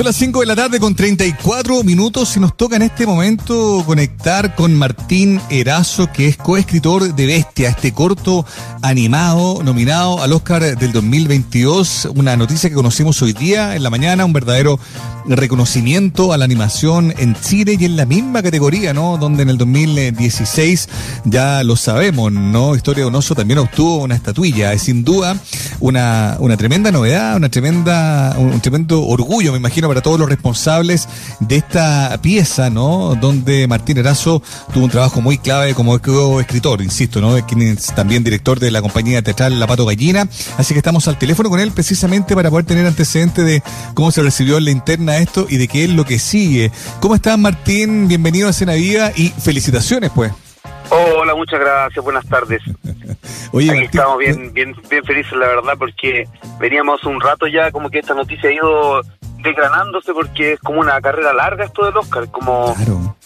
Son las 5 de la tarde con 34 minutos y nos toca en este momento conectar con Martín Erazo, que es coescritor de Bestia, este corto animado nominado al Oscar del 2022. Una noticia que conocimos hoy día en la mañana, un verdadero reconocimiento a la animación en Chile y en la misma categoría, ¿no? Donde en el 2016, ya lo sabemos, ¿no? Historia de también obtuvo una estatuilla. Es sin duda una, una tremenda novedad, una tremenda, un tremendo orgullo, me imagino, para todos los responsables de esta pieza, ¿no? Donde Martín Erazo tuvo un trabajo muy clave como escritor, insisto, ¿no? Quien es también director de la compañía teatral La Pato Gallina. Así que estamos al teléfono con él precisamente para poder tener antecedentes de cómo se recibió en la interna esto y de qué es lo que sigue. ¿Cómo estás, Martín? Bienvenido a Cena Viva y felicitaciones, pues. Hola, muchas gracias, buenas tardes. Oye, Aquí estamos bien, bien, bien felices, la verdad, porque veníamos un rato ya, como que esta noticia ha ido desgranándose porque es como una carrera larga esto del Oscar, como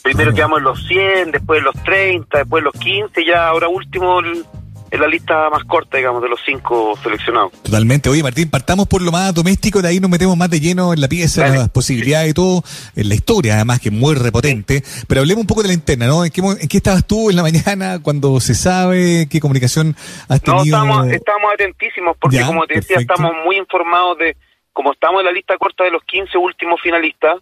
primero quedamos en los 100, después en los 30, después en los 15, ya ahora último en la lista más corta, digamos, de los cinco seleccionados. Totalmente. Oye, Martín, partamos por lo más doméstico, de ahí nos metemos más de lleno en la pieza, en las posibilidades y todo, en la historia, además, que es muy repotente. Pero hablemos un poco de la interna, ¿no? ¿En qué, ¿En qué, estabas tú en la mañana cuando se sabe qué comunicación has tenido? No, estamos, atentísimos, porque como te decía, estamos muy informados de, como estamos en la lista corta de los 15 últimos finalistas,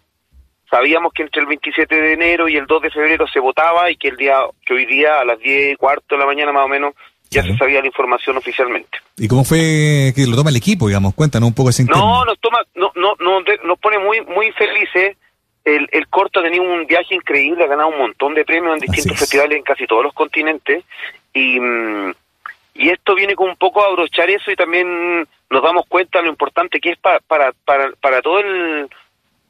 sabíamos que entre el 27 de enero y el 2 de febrero se votaba y que el día que hoy día a las 10 y cuarto de la mañana más o menos ya se sabía la información oficialmente. ¿Y cómo fue que lo toma el equipo, digamos? Cuéntanos un poco ese No, nos toma, no, no, no, nos pone muy, muy felices. El, el corto ha tenido un viaje increíble, ha ganado un montón de premios en distintos festivales en casi todos los continentes. Y, mm, y esto viene con un poco a abrochar eso y también nos damos cuenta de lo importante que es para, para, para, para todo el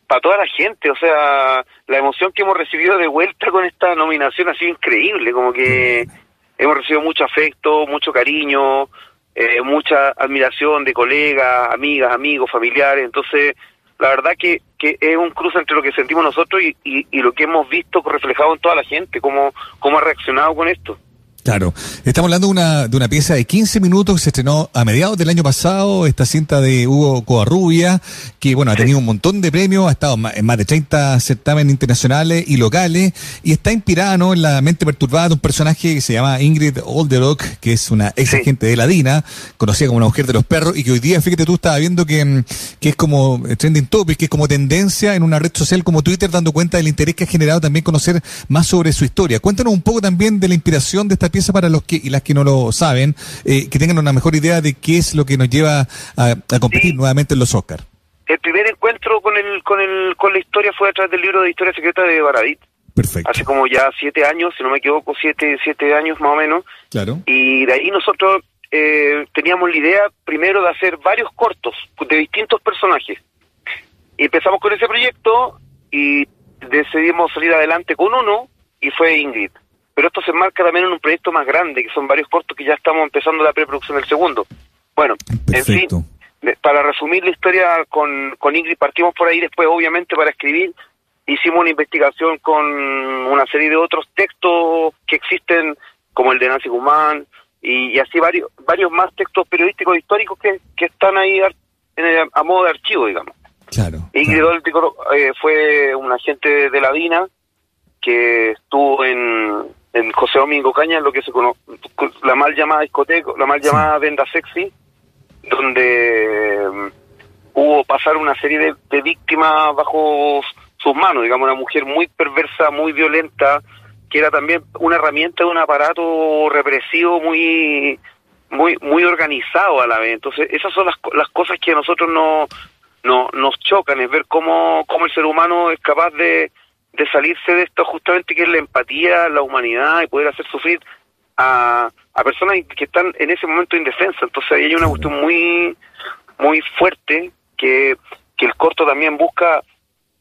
para toda la gente, o sea, la emoción que hemos recibido de vuelta con esta nominación ha sido increíble, como que hemos recibido mucho afecto, mucho cariño, eh, mucha admiración de colegas, amigas, amigos, familiares. Entonces, la verdad que, que es un cruce entre lo que sentimos nosotros y, y, y, lo que hemos visto reflejado en toda la gente, cómo, cómo ha reaccionado con esto. Claro, estamos hablando de una, de una pieza de 15 minutos que se estrenó a mediados del año pasado, esta cinta de Hugo Coarrubia, que bueno, ha tenido un montón de premios, ha estado en más de 30 certámenes internacionales y locales, y está inspirada ¿no? en la mente perturbada de un personaje que se llama Ingrid Olderock, que es una ex agente de la DINA, conocida como una mujer de los perros, y que hoy día, fíjate tú, estabas viendo que, que es como trending topic, que es como tendencia en una red social como Twitter, dando cuenta del interés que ha generado también conocer más sobre su historia. Cuéntanos un poco también de la inspiración de esta pieza para los que y las que no lo saben, eh, que tengan una mejor idea de qué es lo que nos lleva a, competir nuevamente en los Oscars. El primer encuentro con el, con el con la historia fue a través del libro de historia secreta de Baradit. Perfecto. Hace como ya siete años, si no me equivoco, siete, siete años más o menos. Claro. Y de ahí nosotros eh, teníamos la idea primero de hacer varios cortos de distintos personajes. Y empezamos con ese proyecto y decidimos salir adelante con uno y fue Ingrid pero esto se enmarca también en un proyecto más grande, que son varios cortos que ya estamos empezando la preproducción del segundo. Bueno, en fin, para resumir la historia con, con Ingrid, partimos por ahí después, obviamente, para escribir. Hicimos una investigación con una serie de otros textos que existen, como el de Nancy Guzmán, y, así varios varios más textos periodísticos históricos que, que están ahí a, modo de archivo, digamos. Claro. Ingrid eh, fue un agente de la DINA que estuvo en, en José Domingo Caña, lo que se conoce, la mal llamada discoteca, la mal llamada venda sexy, donde mm, hubo pasar una serie de, víctimas bajo sus manos, digamos, una mujer muy perversa, muy violenta, que era también una herramienta de un aparato represivo muy muy muy organizado a la vez. Entonces, esas son las, las cosas que a nosotros no, no, nos chocan, es ver cómo, cómo el ser humano es capaz de, de salirse de esto justamente que es la empatía, la humanidad y poder hacer sufrir a, a personas que están en ese momento indefensas. Entonces ahí hay una cuestión muy muy fuerte que, que el corto también busca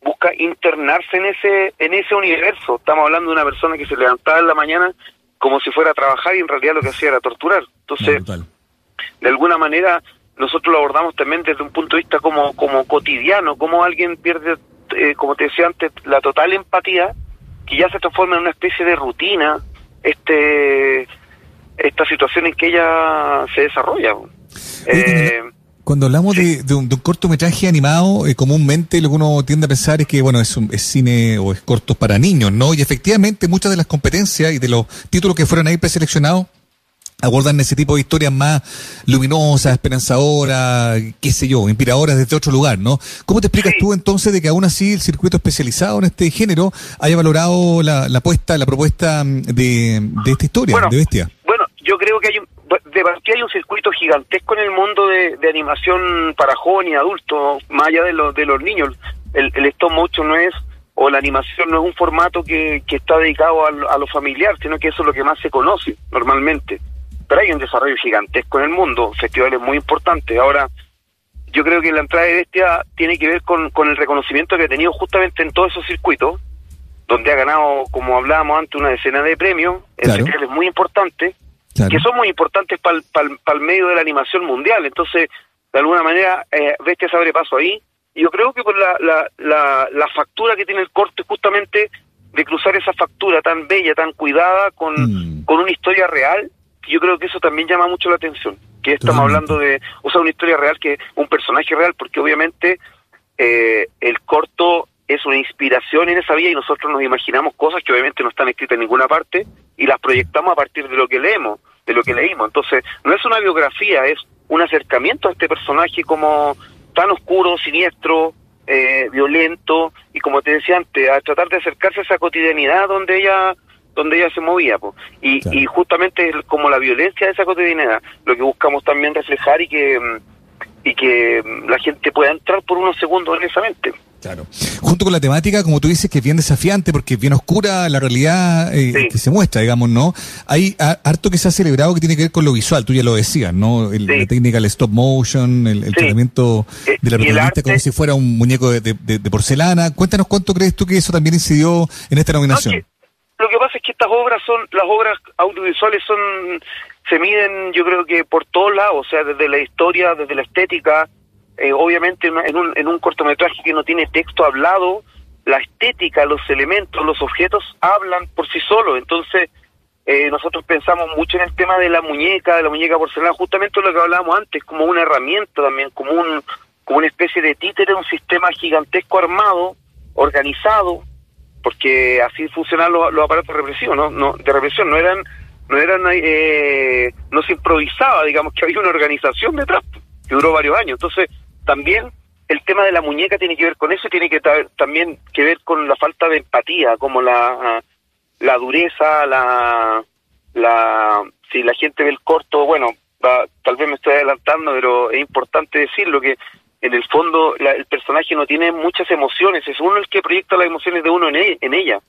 busca internarse en ese en ese universo. Estamos hablando de una persona que se levantaba en la mañana como si fuera a trabajar y en realidad lo que hacía era torturar. Entonces, de alguna manera nosotros lo abordamos también desde un punto de vista como como cotidiano, como alguien pierde eh, como te decía antes, la total empatía, que ya se transforma en una especie de rutina, este esta situación en que ella se desarrolla. Eh, Cuando hablamos de, un, cortometraje animado, eh, comúnmente lo que uno tiende a pensar es que, bueno, es, un, es cine o es corto para niños, ¿no? Y efectivamente muchas de las competencias y de los títulos que fueron ahí preseleccionados abordan ese tipo de historias más luminosas, esperanzadoras, qué sé yo, inspiradoras desde otro lugar, ¿no? ¿Cómo te explicas tú entonces de que aún así el circuito especializado en este género haya valorado la, la apuesta, la propuesta mm, de, de esta historia, de Bestia? Bueno, yo creo que hay un, de que hay un circuito gigantesco en el mundo de, animación para jóvenes y adultos, más allá de, los de los niños. El, el stop motion no es o la animación no es un formato que, que está dedicado a, a, lo familiar, sino que eso es lo que más se conoce normalmente pero hay un desarrollo gigantesco en el mundo, festivales muy importantes. Ahora, yo creo que la entrada de Bestia tiene que ver con, con el reconocimiento que ha tenido justamente en todos esos circuitos, donde ha ganado, como hablábamos antes, una decena de premios, en festivales muy importantes, que son muy importantes para el medio de la animación mundial. Entonces, de alguna manera, eh, Bestia se abre paso ahí. Y yo creo que por la, la, la, la factura que tiene el corte justamente de cruzar esa factura tan bella, tan cuidada, con, mm. con una historia real, yo creo que eso también llama mucho la atención, que estamos hablando de, o sea, una historia real, que un personaje real, porque obviamente eh, el corto es una inspiración en esa vía y nosotros nos imaginamos cosas que obviamente no están escritas en ninguna parte y las proyectamos a partir de lo que leemos, de lo que leímos. Entonces, no es una biografía, es un acercamiento a este personaje como tan oscuro, siniestro, eh, violento y como te decía antes, a tratar de acercarse a esa cotidianidad donde ella donde ella se movía. Y, y justamente como la violencia de esa cotidianidad, lo que buscamos también reflejar y que, y que la gente pueda entrar por unos segundos en esa mente. Claro. Junto con la temática, como tú dices, que es bien desafiante porque es bien oscura la realidad eh, que se muestra, digamos, ¿no? Hay harto que se ha celebrado que tiene que ver con lo visual, tú ya lo decías, ¿no? La técnica del stop motion, el, tratamiento eh, de la protagonista como si fuera un muñeco de, porcelana. Cuéntanos cuánto crees tú que eso también incidió en esta nominación que pasa es que estas obras son, las obras audiovisuales son, se miden yo creo que por todos lados, o sea, desde la historia, desde la estética, eh, obviamente en un, en un cortometraje que no tiene texto hablado, la estética, los elementos, los objetos hablan por sí solos, entonces eh, nosotros pensamos mucho en el tema de la muñeca, de la muñeca porcelana, justamente lo que hablábamos antes, como una herramienta también, como un como una especie de títere, un sistema gigantesco armado, organizado, porque así funcionaban los, aparatos represivos, ¿no? no de represión, no eran, no eran, eh, no se improvisaba, digamos que había una organización detrás que duró varios años. Entonces, también el tema de la muñeca tiene que ver con eso, tiene que también que ver con la falta de empatía, como la, la dureza, la, la, si la gente ve el corto, bueno, tal vez me estoy adelantando, pero es importante decirlo que en el fondo el personaje no tiene muchas emociones, es uno el que proyecta las emociones de uno en, e, ella.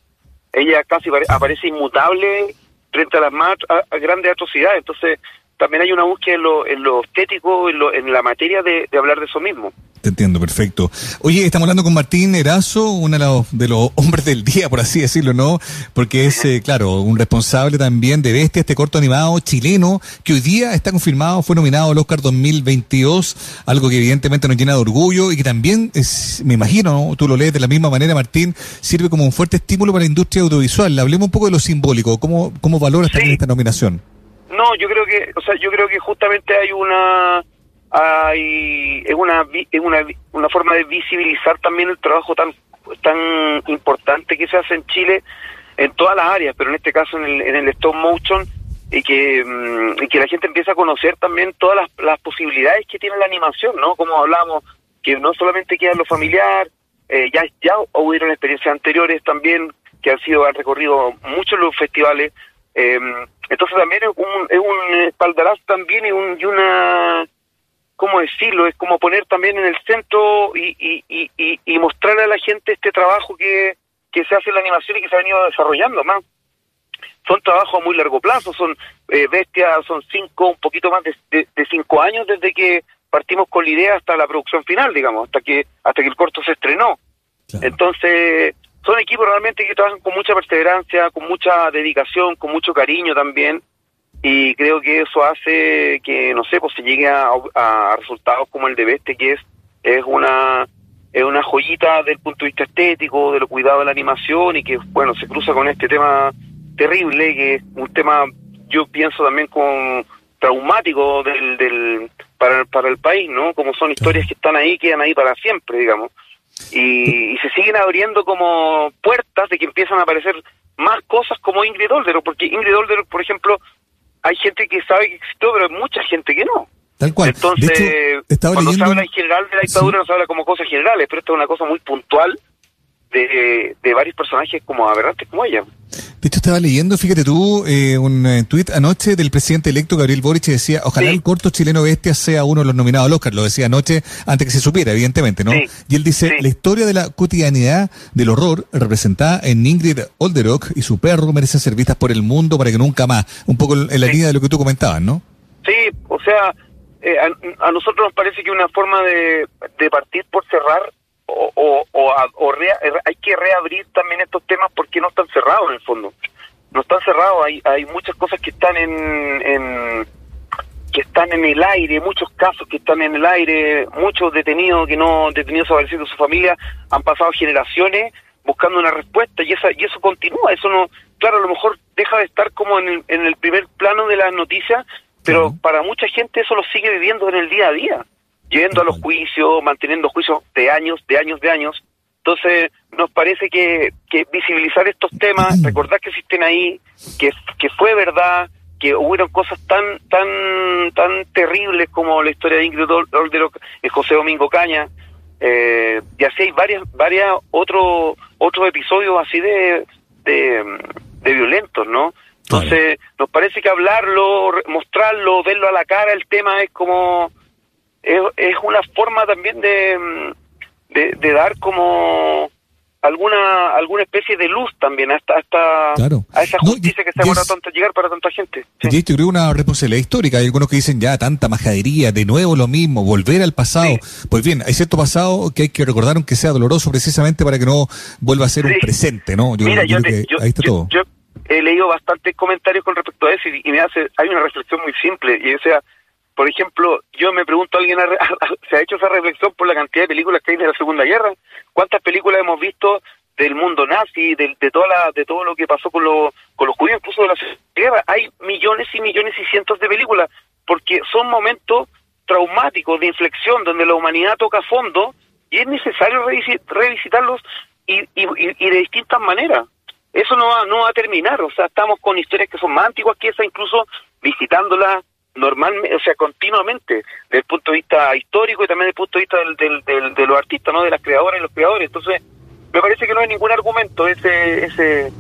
Ella casi aparece inmutable frente a las más grandes atrocidades, entonces también hay una búsqueda en lo, en lo estético, en, lo, en la materia de hablar de eso mismo. Te entiendo, perfecto. Oye, estamos hablando con Martín Erazo, uno de los, de los hombres del día, por así decirlo, ¿no? Porque es, eh, claro, un responsable también de Bestia, este corto animado chileno, que hoy día está confirmado, fue nominado al Oscar 2022, algo que evidentemente nos llena de orgullo y que también, es, me imagino, tú lo lees de la misma manera, Martín, sirve como un fuerte estímulo para la industria audiovisual. Hablemos un poco de lo simbólico, ¿cómo, cómo valoras también esta nominación? No, yo creo que, o sea, yo creo que justamente hay una hay es una es una, una forma de visibilizar también el trabajo tan tan importante que se hace en Chile en todas las áreas, pero en este caso en el, en el stop motion y que, mm, y que la gente empieza a conocer también todas las, las posibilidades que tiene la animación, ¿no? Como hablamos, que no solamente queda lo familiar, eh, ya, ya hubieron experiencias anteriores también que han sido, han recorrido muchos los festivales, eh, entonces también es un, es un espaldarazo también y, un, y una ¿cómo decirlo? Es como poner también en el centro y, y, y, y mostrar a la gente este trabajo que, que se hace en la animación y que se ha venido desarrollando más. Son trabajos a muy largo plazo, son eh, bestias, son cinco, un poquito más de, de, cinco años desde que partimos con la idea hasta la producción final, digamos, hasta que hasta que el corto se estrenó. Entonces, son equipos realmente que trabajan con mucha perseverancia, con mucha dedicación, con mucho cariño también y creo que eso hace que no sé pues se llegue a, resultados como el de Beste que es es una es una joyita del punto de vista estético de lo cuidado de la animación y que bueno se cruza con este tema terrible que es un tema yo pienso también con traumático del, del para, para el país, ¿no? Como son historias que están ahí, quedan ahí para siempre, digamos. Y, y se siguen abriendo como puertas de que empiezan a aparecer más cosas como Ingrid Oldero, porque Ingrid Oldero, por ejemplo, hay gente que sabe que existió, pero hay mucha gente que no. Tal cual. Entonces, cuando se habla en general de la dictadura, no se habla como cosas generales, pero esto es una cosa muy puntual de, de varios personajes como aberrantes como ella. De hecho, estaba leyendo, fíjate tú, eh, un eh, tuit anoche del presidente electo Gabriel Boric y decía, ojalá el corto chileno bestia sea uno de los nominados al Oscar. Lo decía anoche antes que se supiera, evidentemente, ¿no? Y él dice, la historia de la cotidianidad del horror representada en Ingrid Olderock y su perro merecen ser vistas por el mundo para que nunca más. Un poco en la línea de lo que tú comentabas, ¿no? Sí, o sea, eh, a, nosotros nos parece que una forma de, de partir por cerrar o, o, o, hay que reabrir también estos temas porque no están cerrados en el fondo. No están cerrados, hay, hay muchas cosas que están en, en que están en el aire, muchos casos que están en el aire, muchos detenidos que no detenidos desaparecidos de su familia han pasado generaciones buscando una respuesta y esa y eso continúa, eso no, claro, a lo mejor deja de estar como en el, en el primer plano de las noticias, pero para mucha gente eso lo sigue viviendo en el día a día yendo a los juicios, manteniendo juicios de años, de años, de años. Entonces, nos parece que, que visibilizar estos temas, recordar que existen ahí, que, que fue verdad, que hubieron cosas tan tan tan terribles como la historia de Ingrid Olderock y José Domingo Caña, eh, y así hay varias varias otros otros episodios así de, de, de violentos, ¿no? Entonces, nos parece que hablarlo, mostrarlo, verlo a la cara, el tema es como es, es una forma también de, de, dar como alguna alguna especie de luz también hasta hasta a esa justicia que se demora tanto llegar para tanta gente. Sí. yo creo una responsabilidad histórica. Hay algunos que dicen ya tanta majadería, de nuevo lo mismo, volver al pasado. Pues bien, hay cierto pasado que hay que recordar aunque sea doloroso precisamente para que no vuelva a ser un presente, ¿no? Yo, Mira, yo, ahí está todo. Yo he leído bastantes comentarios con respecto a eso y, y, me hace hay una reflexión muy simple y o sea por ejemplo, yo me pregunto, ¿alguien se ha hecho esa reflexión por la cantidad de películas que hay de la Segunda Guerra? ¿Cuántas películas hemos visto del mundo nazi, de, toda la, de todo lo que pasó con, con los judíos, incluso de la Segunda Guerra? Hay millones y millones y cientos de películas, porque son momentos traumáticos de inflexión donde la humanidad toca fondo y es necesario revisitarlos y, y, y de distintas maneras. Eso no va, no va a terminar, o sea, estamos con historias que son más antiguas que esa, incluso visitándolas normalmente, o sea, continuamente, desde el punto de vista histórico y también desde el punto de vista del, del, de los artistas, ¿no? De las creadoras y los creadores. Entonces, me parece que no hay ningún argumento ese ese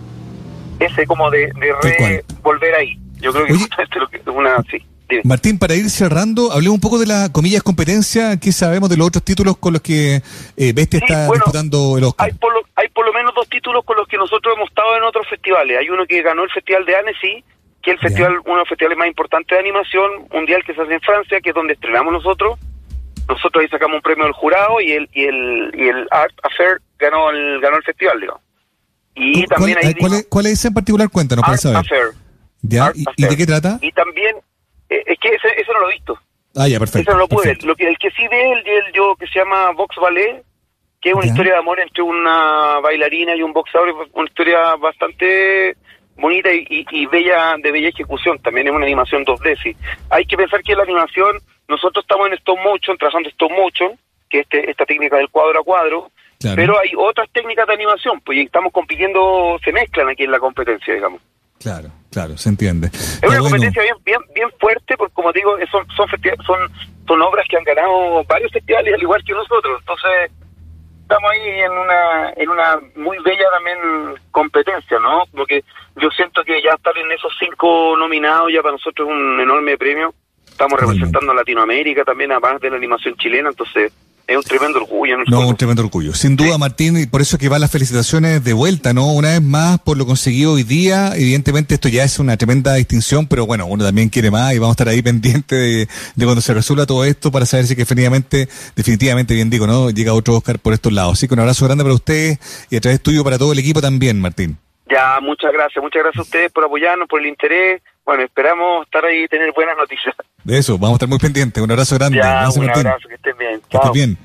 ese como de, de volver ahí. Yo creo que es una... Sí. Martín, para ir cerrando, hablemos un poco de la comillas competencia, ¿qué sabemos de los otros títulos con los que eh, Bestia está disputando el Oscar? Hay por, lo, hay por lo menos dos títulos con los que nosotros hemos estado en otros festivales. Hay uno que ganó el Festival de Annecy, que el festival, uno de los festivales más importantes de animación mundial que se hace en Francia, que es donde estrenamos nosotros. Nosotros ahí sacamos un premio del jurado y el y el y el Art Affair ganó el ganó el festival, digo. Y también ahí ¿cuál, es, ¿Cuál es en particular? Cuéntanos para saber. Affair. ¿Ya? ¿Y, de qué trata? Y también, eh, es que ese, eso no lo he visto. Ah, ya, perfecto. Eso no lo pude. Lo que, el que sí ve, el, el yo que se llama Vox Ballet, que es una historia de amor entre una bailarina y un boxeador, una historia bastante bonita y, bella de bella ejecución, también es una animación 2D, sí. Hay que pensar que la animación, nosotros estamos en stop motion, trazando stop motion, que es este, esta técnica del cuadro a cuadro, pero hay otras técnicas de animación, pues estamos compitiendo, se mezclan aquí en la competencia, digamos. Claro, claro, se entiende. Es una competencia bien, bien, bien fuerte, porque como digo, son, son, son, son obras que han ganado varios festivales al igual que nosotros, entonces estamos ahí en una en una muy bella también competencia, ¿no? Porque yo siento que ya estar en esos cinco nominados ya para nosotros es un enorme premio. Estamos representando a Latinoamérica también, además de la animación chilena, entonces es un tremendo orgullo. no, un tremendo orgullo. Sin duda, Martín, y por eso que van las felicitaciones de vuelta, ¿no? Una vez más por lo conseguido hoy día. Evidentemente esto ya es una tremenda distinción, pero bueno, uno también quiere más y vamos a estar ahí pendiente de, cuando se resuelva todo esto para saber si que definitivamente, definitivamente, bien digo, ¿no? Llega otro Oscar por estos lados. Así que un abrazo grande para ustedes y a través tuyo para todo el equipo también, Martín. Ya, muchas gracias. Muchas gracias a ustedes por apoyarnos, por el interés. Bueno, esperamos estar ahí y tener buenas noticias. De eso, vamos a estar muy pendientes. Un abrazo grande. Ya, un abrazo, que estén bien. Que estén bien.